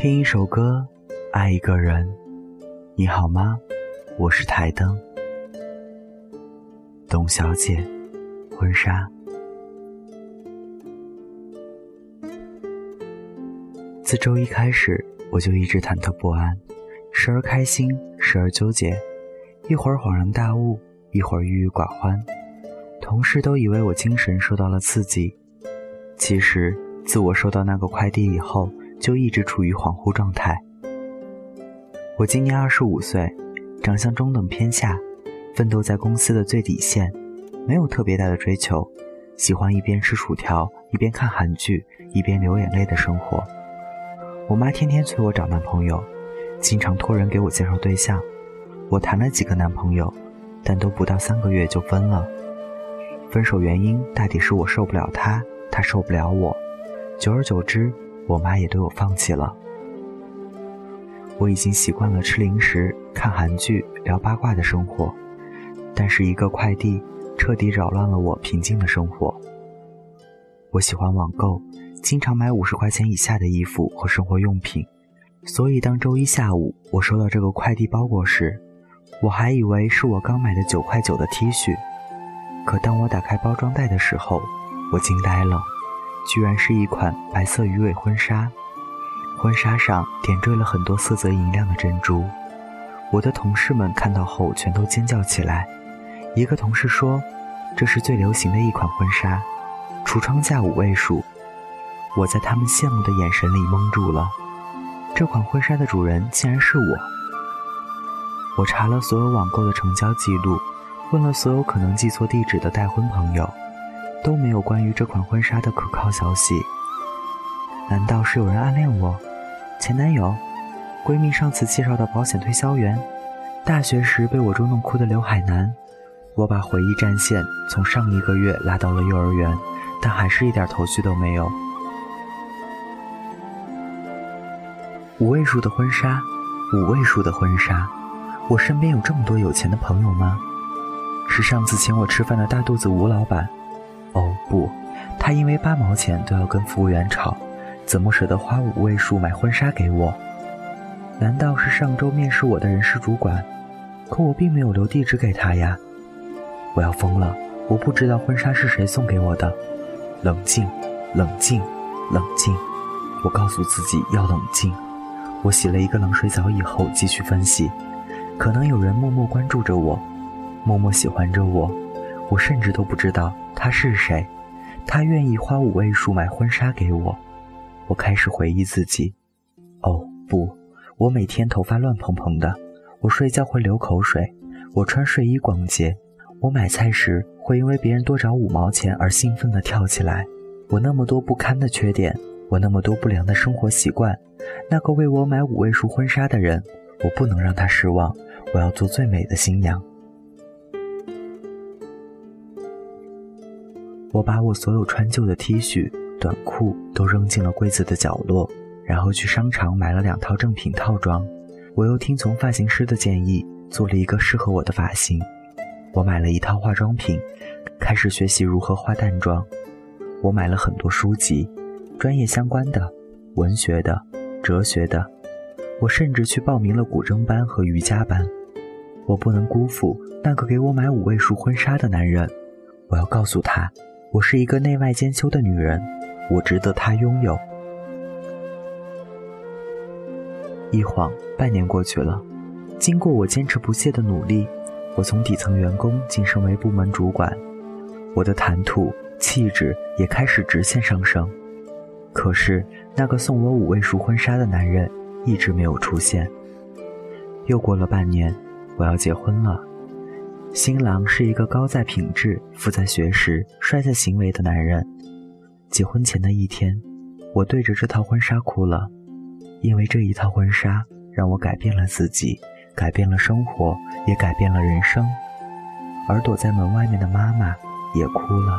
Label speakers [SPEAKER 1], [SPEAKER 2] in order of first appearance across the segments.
[SPEAKER 1] 听一首歌，爱一个人，你好吗？我是台灯，董小姐，婚纱。自周一开始，我就一直忐忑不安，时而开心，时而纠结，一会儿恍然大悟，一会儿郁郁寡欢。同事都以为我精神受到了刺激，其实自我收到那个快递以后。就一直处于恍惚状态。我今年二十五岁，长相中等偏下，奋斗在公司的最底线，没有特别大的追求，喜欢一边吃薯条一边看韩剧一边流眼泪的生活。我妈天天催我找男朋友，经常托人给我介绍对象。我谈了几个男朋友，但都不到三个月就分了。分手原因大抵是我受不了他，他受不了我。久而久之。我妈也对我放弃了。我已经习惯了吃零食、看韩剧、聊八卦的生活，但是一个快递彻底扰乱了我平静的生活。我喜欢网购，经常买五十块钱以下的衣服和生活用品，所以当周一下午我收到这个快递包裹时，我还以为是我刚买的九块九的 T 恤，可当我打开包装袋的时候，我惊呆了。居然是一款白色鱼尾婚纱，婚纱上点缀了很多色泽银亮的珍珠。我的同事们看到后全都尖叫起来。一个同事说：“这是最流行的一款婚纱，橱窗价五位数。”我在他们羡慕的眼神里蒙住了。这款婚纱的主人竟然是我。我查了所有网购的成交记录，问了所有可能寄错地址的带婚朋友。都没有关于这款婚纱的可靠消息。难道是有人暗恋我？前男友？闺蜜上次介绍的保险推销员？大学时被我捉弄哭的刘海南？我把回忆战线从上一个月拉到了幼儿园，但还是一点头绪都没有。五位数的婚纱，五位数的婚纱，我身边有这么多有钱的朋友吗？是上次请我吃饭的大肚子吴老板？不，他因为八毛钱都要跟服务员吵，怎么舍得花五位数买婚纱给我？难道是上周面试我的人事主管？可我并没有留地址给他呀！我要疯了！我不知道婚纱是谁送给我的。冷静，冷静，冷静！我告诉自己要冷静。我洗了一个冷水澡以后继续分析，可能有人默默关注着我，默默喜欢着我。我甚至都不知道他是谁，他愿意花五位数买婚纱给我。我开始回忆自己，哦不，我每天头发乱蓬蓬的，我睡觉会流口水，我穿睡衣逛街，我买菜时会因为别人多找五毛钱而兴奋地跳起来。我那么多不堪的缺点，我那么多不良的生活习惯，那个为我买五位数婚纱的人，我不能让他失望，我要做最美的新娘。我把我所有穿旧的 T 恤、短裤都扔进了柜子的角落，然后去商场买了两套正品套装。我又听从发型师的建议，做了一个适合我的发型。我买了一套化妆品，开始学习如何化淡妆。我买了很多书籍，专业相关的、文学的、哲学的。我甚至去报名了古筝班和瑜伽班。我不能辜负那个给我买五位数婚纱的男人。我要告诉他。我是一个内外兼修的女人，我值得他拥有。一晃半年过去了，经过我坚持不懈的努力，我从底层员工晋升为部门主管，我的谈吐、气质也开始直线上升。可是，那个送我五位数婚纱的男人一直没有出现。又过了半年，我要结婚了。新郎是一个高在品质、富在学识、帅在行为的男人。结婚前的一天，我对着这套婚纱哭了，因为这一套婚纱让我改变了自己，改变了生活，也改变了人生。而躲在门外面的妈妈也哭了。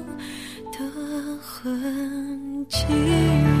[SPEAKER 2] 的痕迹。